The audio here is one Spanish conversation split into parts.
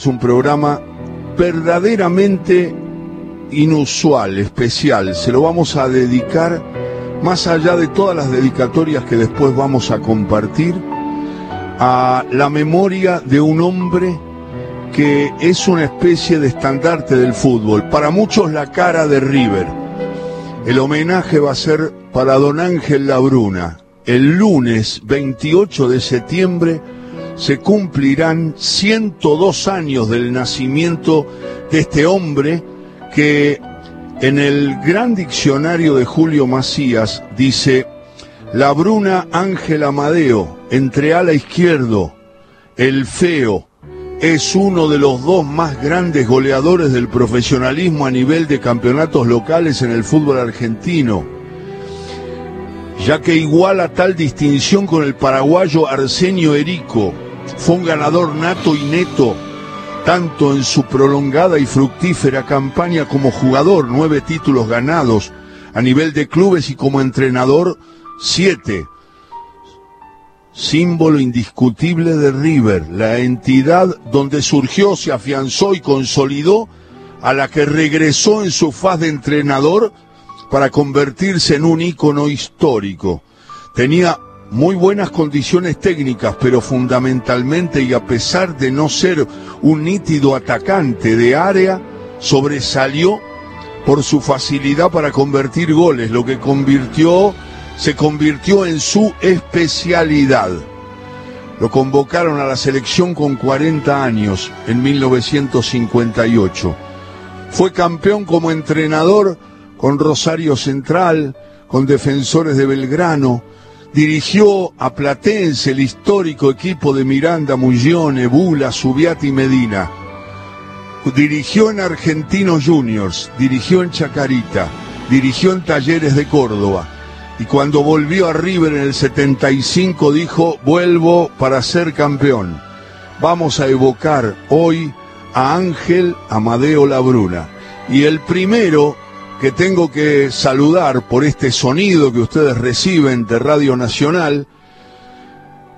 es un programa verdaderamente inusual, especial. Se lo vamos a dedicar, más allá de todas las dedicatorias que después vamos a compartir, a la memoria de un hombre que es una especie de estandarte del fútbol. Para muchos la cara de River. El homenaje va a ser para don Ángel Labruna. El lunes 28 de septiembre se cumplirán 102 años del nacimiento de este hombre que en el gran diccionario de Julio Macías dice, Labruna Ángel Amadeo, entre ala izquierdo, el feo, es uno de los dos más grandes goleadores del profesionalismo a nivel de campeonatos locales en el fútbol argentino, ya que iguala tal distinción con el paraguayo Arsenio Erico, fue un ganador nato y neto, tanto en su prolongada y fructífera campaña como jugador, nueve títulos ganados, a nivel de clubes y como entrenador, siete símbolo indiscutible de River, la entidad donde surgió, se afianzó y consolidó, a la que regresó en su faz de entrenador para convertirse en un ícono histórico. Tenía muy buenas condiciones técnicas, pero fundamentalmente y a pesar de no ser un nítido atacante de área, sobresalió por su facilidad para convertir goles, lo que convirtió se convirtió en su especialidad. Lo convocaron a la selección con 40 años en 1958. Fue campeón como entrenador con Rosario Central, con Defensores de Belgrano. Dirigió a Platense, el histórico equipo de Miranda, Mullone, Bula, Subiati y Medina. Dirigió en Argentinos Juniors, dirigió en Chacarita, dirigió en Talleres de Córdoba y cuando volvió a River en el 75 dijo, vuelvo para ser campeón. Vamos a evocar hoy a Ángel Amadeo Labruna. Y el primero que tengo que saludar por este sonido que ustedes reciben de Radio Nacional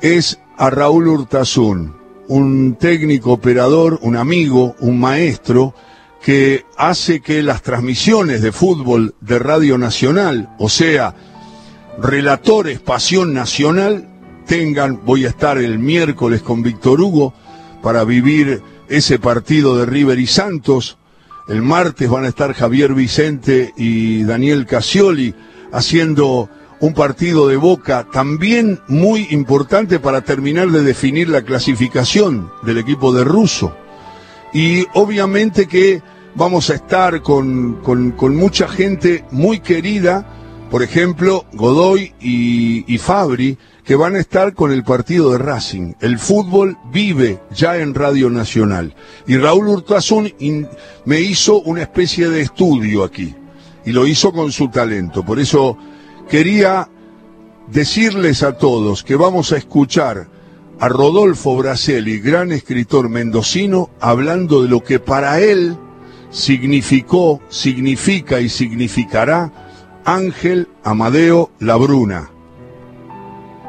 es a Raúl Hurtazún, un técnico operador, un amigo, un maestro, que hace que las transmisiones de fútbol de Radio Nacional, o sea, relatores Pasión Nacional tengan, voy a estar el miércoles con Víctor Hugo para vivir ese partido de River y Santos. El martes van a estar Javier Vicente y Daniel Casioli haciendo un partido de boca también muy importante para terminar de definir la clasificación del equipo de Russo. Y obviamente que vamos a estar con, con, con mucha gente muy querida por ejemplo, Godoy y, Fabri, que van a estar con el partido de Racing. El fútbol vive ya en Radio Nacional. Y Raúl Hurtazún me hizo una especie de estudio aquí. Y lo hizo con su talento. Por eso quería decirles a todos que vamos a escuchar a Rodolfo Braselli, gran escritor mendocino, hablando de lo que para él significó, significa y significará Ángel Amadeo Labruna.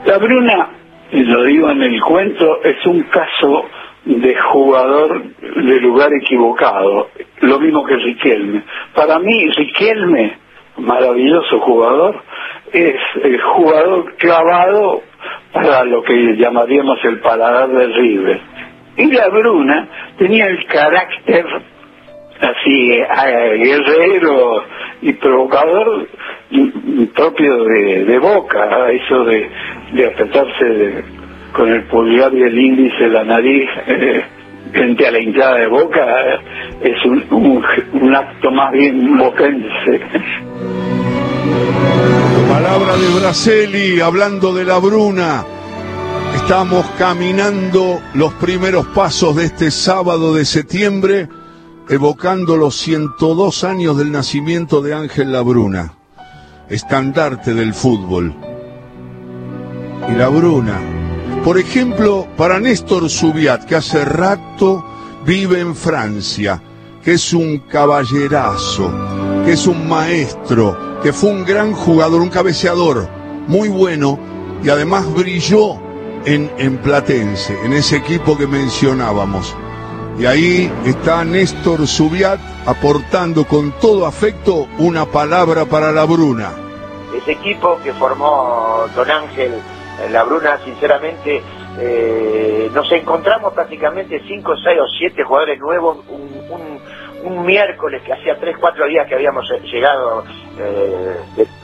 Labruna, lo digo en el cuento, es un caso de jugador de lugar equivocado, lo mismo que Riquelme. Para mí, Riquelme, maravilloso jugador, es el jugador clavado para lo que llamaríamos el paladar de River. Y la Bruna tenía el carácter así eh, guerrero y provocador propio de, Boca, eso de, de apretarse con el pulgar y el índice la nariz eh, a la hinchada de Boca, es un, un, acto más bien boquense. Palabra de Braceli, hablando de la Bruna. Estamos caminando los primeros pasos de este sábado de septiembre, evocando los 102 años del nacimiento de Ángel Labruna estandarte del fútbol. Y la Bruna. Por ejemplo, para Néstor Subiat, que hace rato vive en Francia, que es un caballerazo, que es un maestro, que fue un gran jugador, un cabeceador muy bueno y además brilló en, en Platense, en ese equipo que mencionábamos. Y ahí está Néstor Subiat aportando con todo afecto una palabra para la Bruna. Ese equipo que formó Don Ángel eh, La Bruna, sinceramente, eh, nos encontramos prácticamente 5, 6 o 7 jugadores nuevos un, miércoles que hacía 3, 4 días que habíamos eh, llegado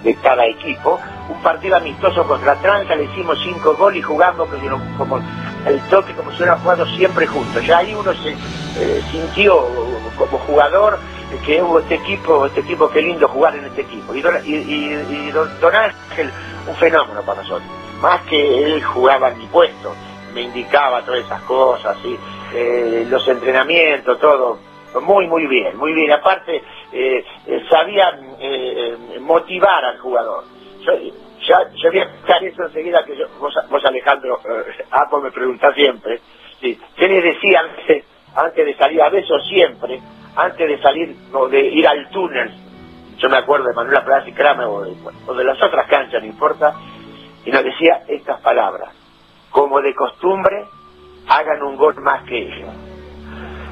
de, cada equipo. Un partido amistoso contra Tranca, le hicimos 5 goles y jugamos como el toque, como si hubiéramos jugado siempre juntos. Ya ahí uno se sintió como jugador que hubo este equipo, este equipo, qué lindo jugar en este equipo. Y, y, don Ángel, un fenómeno para nosotros más que él jugaba en mi puesto, me indicaba todas esas cosas, ¿sí? Eh, los entrenamientos, todo, muy, muy bien, muy bien. Aparte, eh, eh, sabía motivar al jugador. Yo, ya, yo voy a eso enseguida que yo, vos, Alejandro, Apo me pregunta siempre, ¿sí? ¿qué les decía antes, antes de salir a besos siempre, antes de salir o de ir al túnel? Yo me acuerdo de Manuela Plaza y Kramer o de las otras canchas, no importa, y nos decía estas palabras, como de costumbre, hagan un gol más que ellos.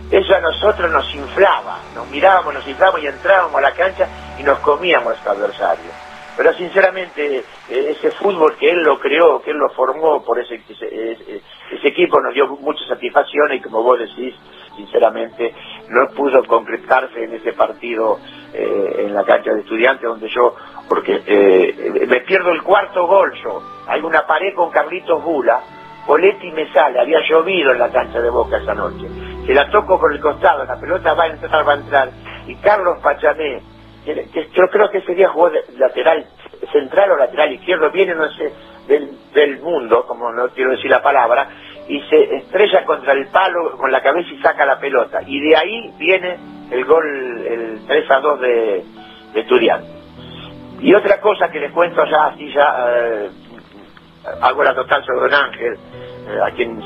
Eso a nosotros nos inflaba, nos mirábamos, nos inflábamos y entrábamos a la cancha y nos comíamos a nuestro adversario. Pero sinceramente, eh, ese fútbol que él lo creó, que él lo formó por ese, ese, equipo nos dio mucha satisfacción y como vos decís, sinceramente, no pudo concretarse en ese partido eh, en la cancha de estudiantes donde yo, porque eh, me pierdo el cuarto gol yo, hay una pared con Carlitos Bula, Poletti me sale, había llovido en la cancha de Boca esa noche, se la toco por el costado, la pelota va a entrar, va a entrar, y Carlos Pachamé, que, yo creo que ese día jugó de lateral central o lateral izquierdo, viene no sé, del, del mundo, como no quiero decir la palabra, y se estrella contra el palo con la cabeza y saca la pelota. Y de ahí viene el gol, el 3 a 2 de, de Y otra cosa que les cuento ya, así ya eh, hago la total sobre Don Ángel, eh, a quien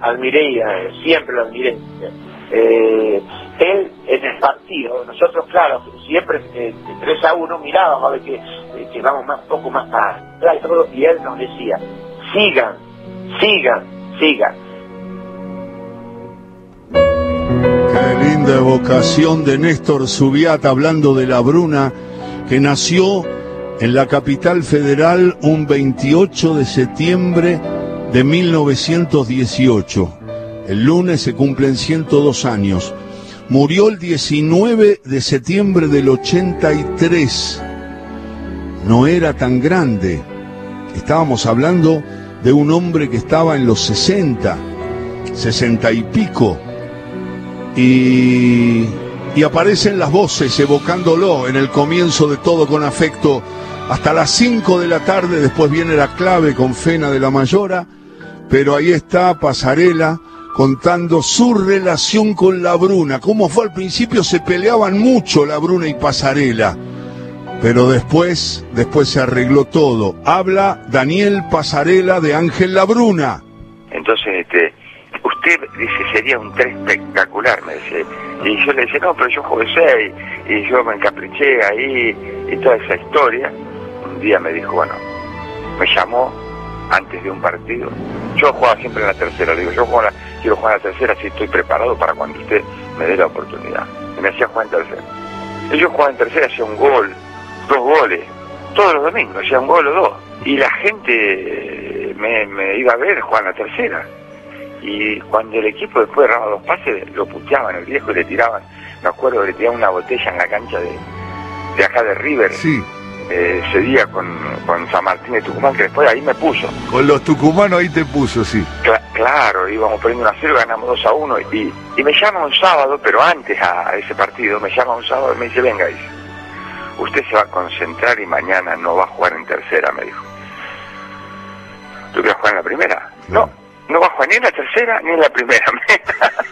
admiré, eh, siempre lo admiré. Él en el partido, nosotros claro, siempre de 3 a 1 mirábamos a ver que, que vamos más poco más para y él nos decía, sigan, sigan, siga. Qué linda evocación de Néstor Subiat hablando de la Bruna, que nació en la capital federal un 28 de septiembre de 1918. El lunes se cumplen 102 años. Murió el 19 de septiembre del 83. No era tan grande. Estábamos hablando de un hombre que estaba en los 60, 60 y pico, y, aparecen las voces evocándolo en el comienzo de todo con afecto. Hasta las 5 de la tarde, después viene la clave con Fena de la Mayora, pero ahí está Pasarela contando su relación con la Bruna. Como fue al principio, se peleaban mucho la Bruna y Pasarela pero después, después se arregló todo. Habla Daniel Pasarela de Ángel Labruna. Entonces, este, usted dice, sería un tres espectacular, me dice. Y yo le decía, no, pero yo jugué seis, y yo me encapriché ahí, y toda esa historia. Un día me dijo, bueno, me llamó antes de un partido. Yo jugaba siempre en la tercera, le digo, yo quiero jugar en la tercera, si estoy preparado para cuando usted me dé la oportunidad. Y me hacía jugar en tercera. Y yo jugaba en tercera, hacía un gol, dos goles, todos los domingos, ya un gol o dos. Y la gente me, iba a ver jugar la tercera. Y cuando el equipo después de dos pases, lo puteaban el viejo y le tiraban, me acuerdo, le tiraban una botella en la cancha de, de acá de River. Sí. Eh, ese día con, con, San Martín de Tucumán, que después ahí me puso. Con los tucumanos ahí te puso, sí. Claro, íbamos perdiendo una cero, ganamos 2 a 1 y, y me llama un sábado, pero antes a ese partido, me llama un sábado y me dice, venga, dice, usted se va a concentrar y mañana no va a jugar en tercera, me dijo. ¿Tú quieres jugar en la primera? No, no va a jugar ni en la tercera ni en la primera.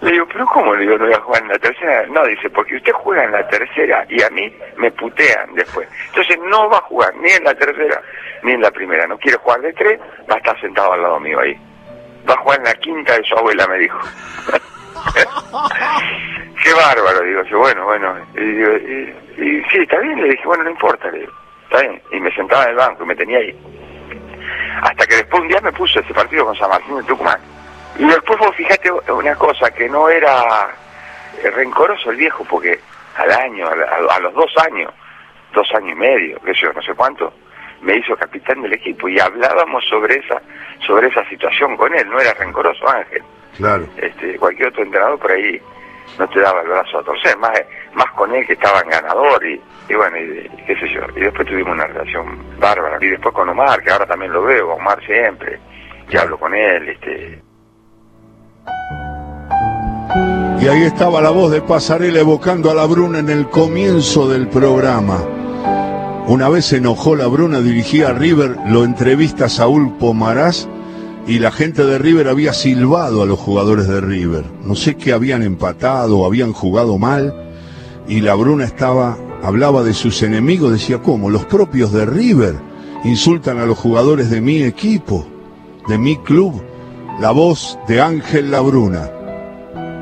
le digo, pero ¿cómo le digo no voy a jugar en la tercera? No, dice, porque usted juega en la tercera y a mí me putean después. Entonces no va a jugar ni en la tercera ni en la primera. No quiere jugar de tres, va a estar sentado al lado mío ahí. Va a jugar en la quinta de su abuela, me dijo. Qué bárbaro, digo yo, bueno, bueno. Y, sí, está bien, le dije, bueno, no importa, le digo, está bien. Y me sentaba en el banco y me tenía ahí. Hasta que después un día me puso ese partido con San Martín de Tucumán. Y después vos fijate una cosa, que no era rencoroso el viejo, porque al año, a, los dos años, dos años y medio, que yo no sé cuánto, me hizo capitán del equipo y hablábamos sobre esa sobre esa situación con él, no era rencoroso Ángel. Claro. Este, cualquier otro entrenador por ahí no te daba el brazo a torcer, más, más con él que estaba en ganador y, y bueno, y, qué sé yo. Y después tuvimos una relación bárbara. Y después con Omar, que ahora también lo veo, Omar siempre, que hablo con él, este. Y ahí estaba la voz de Pasarela evocando a la Bruna en el comienzo del programa. Una vez se enojó la Bruna, dirigía a River, lo entrevista Saúl Pomarás y la gente de River había silbado a los jugadores de River. No sé qué habían empatado, habían jugado mal y la Bruna estaba, hablaba de sus enemigos, decía, ¿cómo? Los propios de River insultan a los jugadores de mi equipo, de mi club. La voz de Ángel Labruna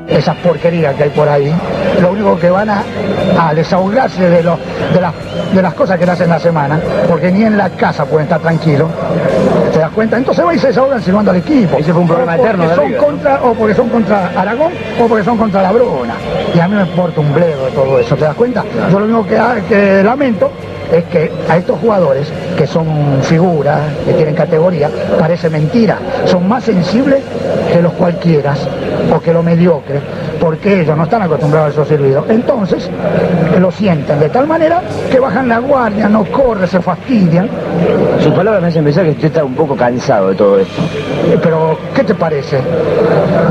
esas porquerías que hay por ahí, lo único que van a, desahogarse de, de, de las cosas que le hacen la semana, porque ni en la casa pueden estar tranquilos, ¿te das cuenta? Entonces van y se desahogan silbando al equipo. Ese fue un problema eterno son contra, O porque son contra Aragón o porque son contra la Bruna. Y a mí me importa un bledo de todo eso, ¿te das cuenta? Yo lo único que, que lamento es que a estos jugadores, que son figuras, que tienen categoría, parece mentira. Son más sensibles que los cualquiera o que lo mediocre, porque ellos no están acostumbrados a esos servicios. Entonces, lo sienten de tal manera que bajan la guardia, no corren, se fastidian. Sus palabras me hacen pensar que usted está un poco cansado de todo esto. Eh, pero, ¿qué te parece?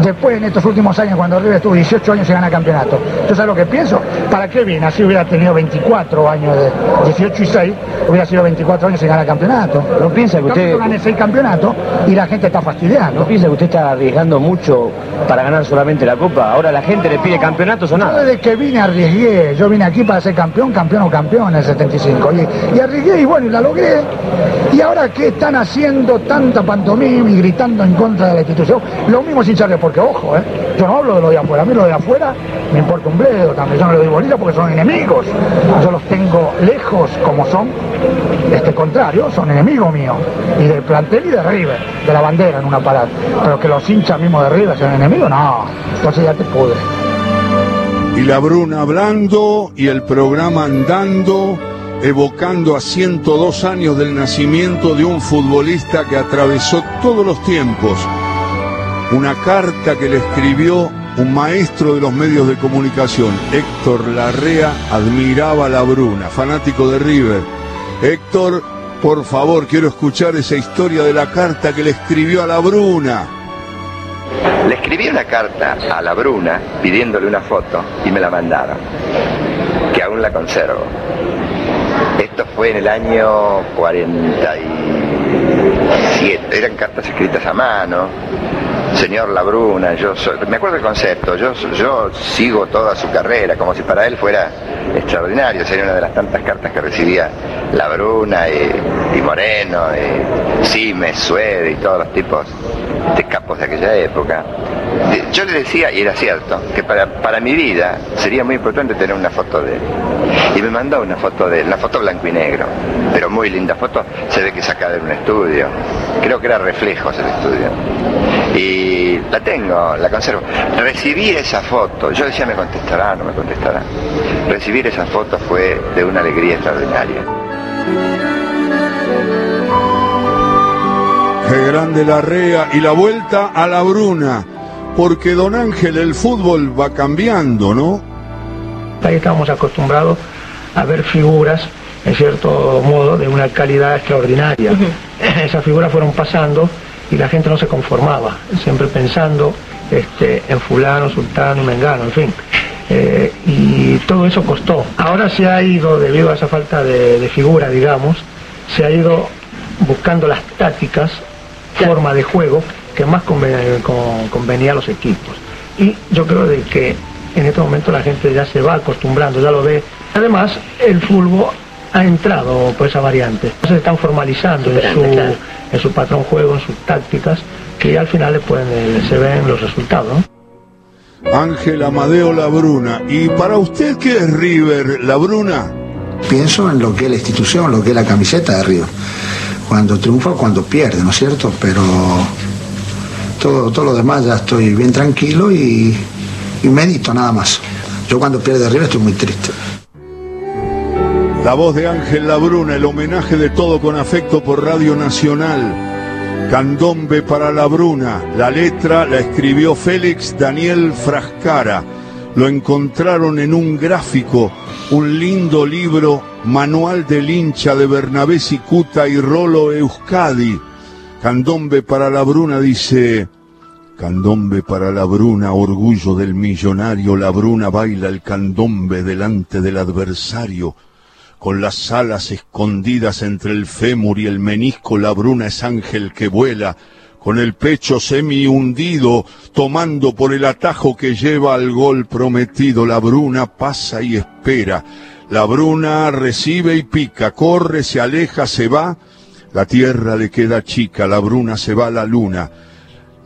Después, en estos últimos años, cuando River estuvo 18 años y gana campeonato, ¿tú sabes lo que pienso? ¿Para qué viene? Así hubiera tenido 24 años de 18 y 6, hubiera sido 24 años y gana campeonato. ¿No piensa que usted... gane 6 campeonatos y la gente está fastidiando. ¿No piensa que usted está arriesgando mucho para ganar solamente la Copa? Ahora la gente le pide campeonatos o nada. Yo desde que vine arriesgué, yo vine aquí para ser campeón, campeón o campeón en el 75. Y, y arriesgué y bueno, y la logré. Y ahora que están haciendo tanta pantomima y gritando en contra de la institución, lo mismo sin charle, porque ojo, ¿eh? yo no hablo de lo de afuera, a mí lo de afuera me importa un bledo también, yo no le doy bolita porque son enemigos. Yo los tengo lejos como son, este contrario, son enemigos míos. Y del plantel y de River, de la bandera en una parada. Pero que los hinchas mismos de River sean enemigos, no. Entonces ya te pudre. Y la Bruna hablando y el programa andando, evocando a 102 años del nacimiento de un futbolista que atravesó todos los tiempos. Una carta que le escribió un maestro de los medios de comunicación, Héctor Larrea, admiraba a la Bruna, fanático de River. Héctor, por favor, quiero escuchar esa historia de la carta que le escribió a la Bruna. Le escribí una carta a la Bruna pidiéndole una foto y me la mandaron, que aún la conservo. Esto fue en el año 47, eran cartas escritas a mano, señor Labruna, yo me acuerdo el concepto, yo, yo sigo toda su carrera como si para él fuera extraordinario, sería una de las tantas cartas que recibía Labruna y, y Moreno, y Simes, Suede y todos los tipos de capos de aquella época. Yo le decía, y era cierto, que para, para mi vida sería muy importante tener una foto de él. Y me mandó una foto de él, una foto blanco y negro, pero muy linda foto, se ve que saca de un estudio. Creo que era reflejos el estudio. Y la tengo, la conservo. Recibir esa foto, yo decía me contestará, no me contestará. Recibir esa foto fue de una alegría extraordinaria. Qué grande la rea y la vuelta a la bruna, porque don Ángel el fútbol va cambiando, ¿no? Ahí estamos acostumbrados a ver figuras, en cierto modo, de una calidad extraordinaria. Esas figuras fueron pasando y la gente no se conformaba, siempre pensando este, en fulano, sultano, mengano, en fin. Eh, y todo eso costó. Ahora se ha ido, debido a esa falta de, de figura, digamos, se ha ido buscando las tácticas forma de juego que más convenía, a los equipos. Y yo creo de que en este momento la gente ya se va acostumbrando, ya lo ve. Además, el fútbol ha entrado por esa variante. Se están formalizando en su, en su patrón juego, en sus tácticas, que al final pueden, se ven los resultados. Ángel Amadeo Labruna. ¿Y para usted qué es River Labruna? Pienso en lo que es la institución, lo que es la camiseta de River cuando triunfa o cuando pierde, ¿no es cierto? Pero todo, todo lo demás ya estoy bien tranquilo y, y medito nada más. Yo cuando pierde River estoy muy triste. La voz de Ángel Labruna, el homenaje de todo con afecto por Radio Nacional. Candombe para Labruna. La letra la escribió Félix Daniel Frascara. Lo encontraron en un gráfico, un lindo libro, Manual del hincha de Bernabé Cicuta y Rolo Euskadi. Candombe para Labruna dice, Candombe para la bruna, orgullo del millonario, la bruna baila el candombe delante del adversario. Con las alas escondidas entre el fémur y el menisco, la bruna es ángel que vuela, con el pecho semi hundido, tomando por el atajo que lleva al gol prometido. La bruna pasa y espera. La bruna recibe y pica, corre, se aleja, se va. La tierra le queda chica, la bruna se va a la luna.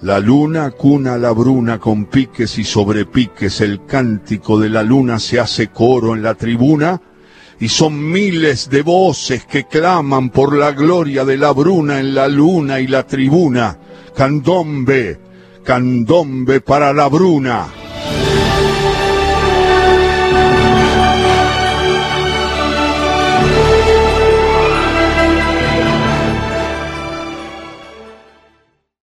La luna cuna la bruna con piques y sobrepiques, el cántico de la luna se hace coro en la tribuna, y son miles de voces que claman por la gloria de la bruna en la luna y la tribuna. Candombe, candombe para la bruna.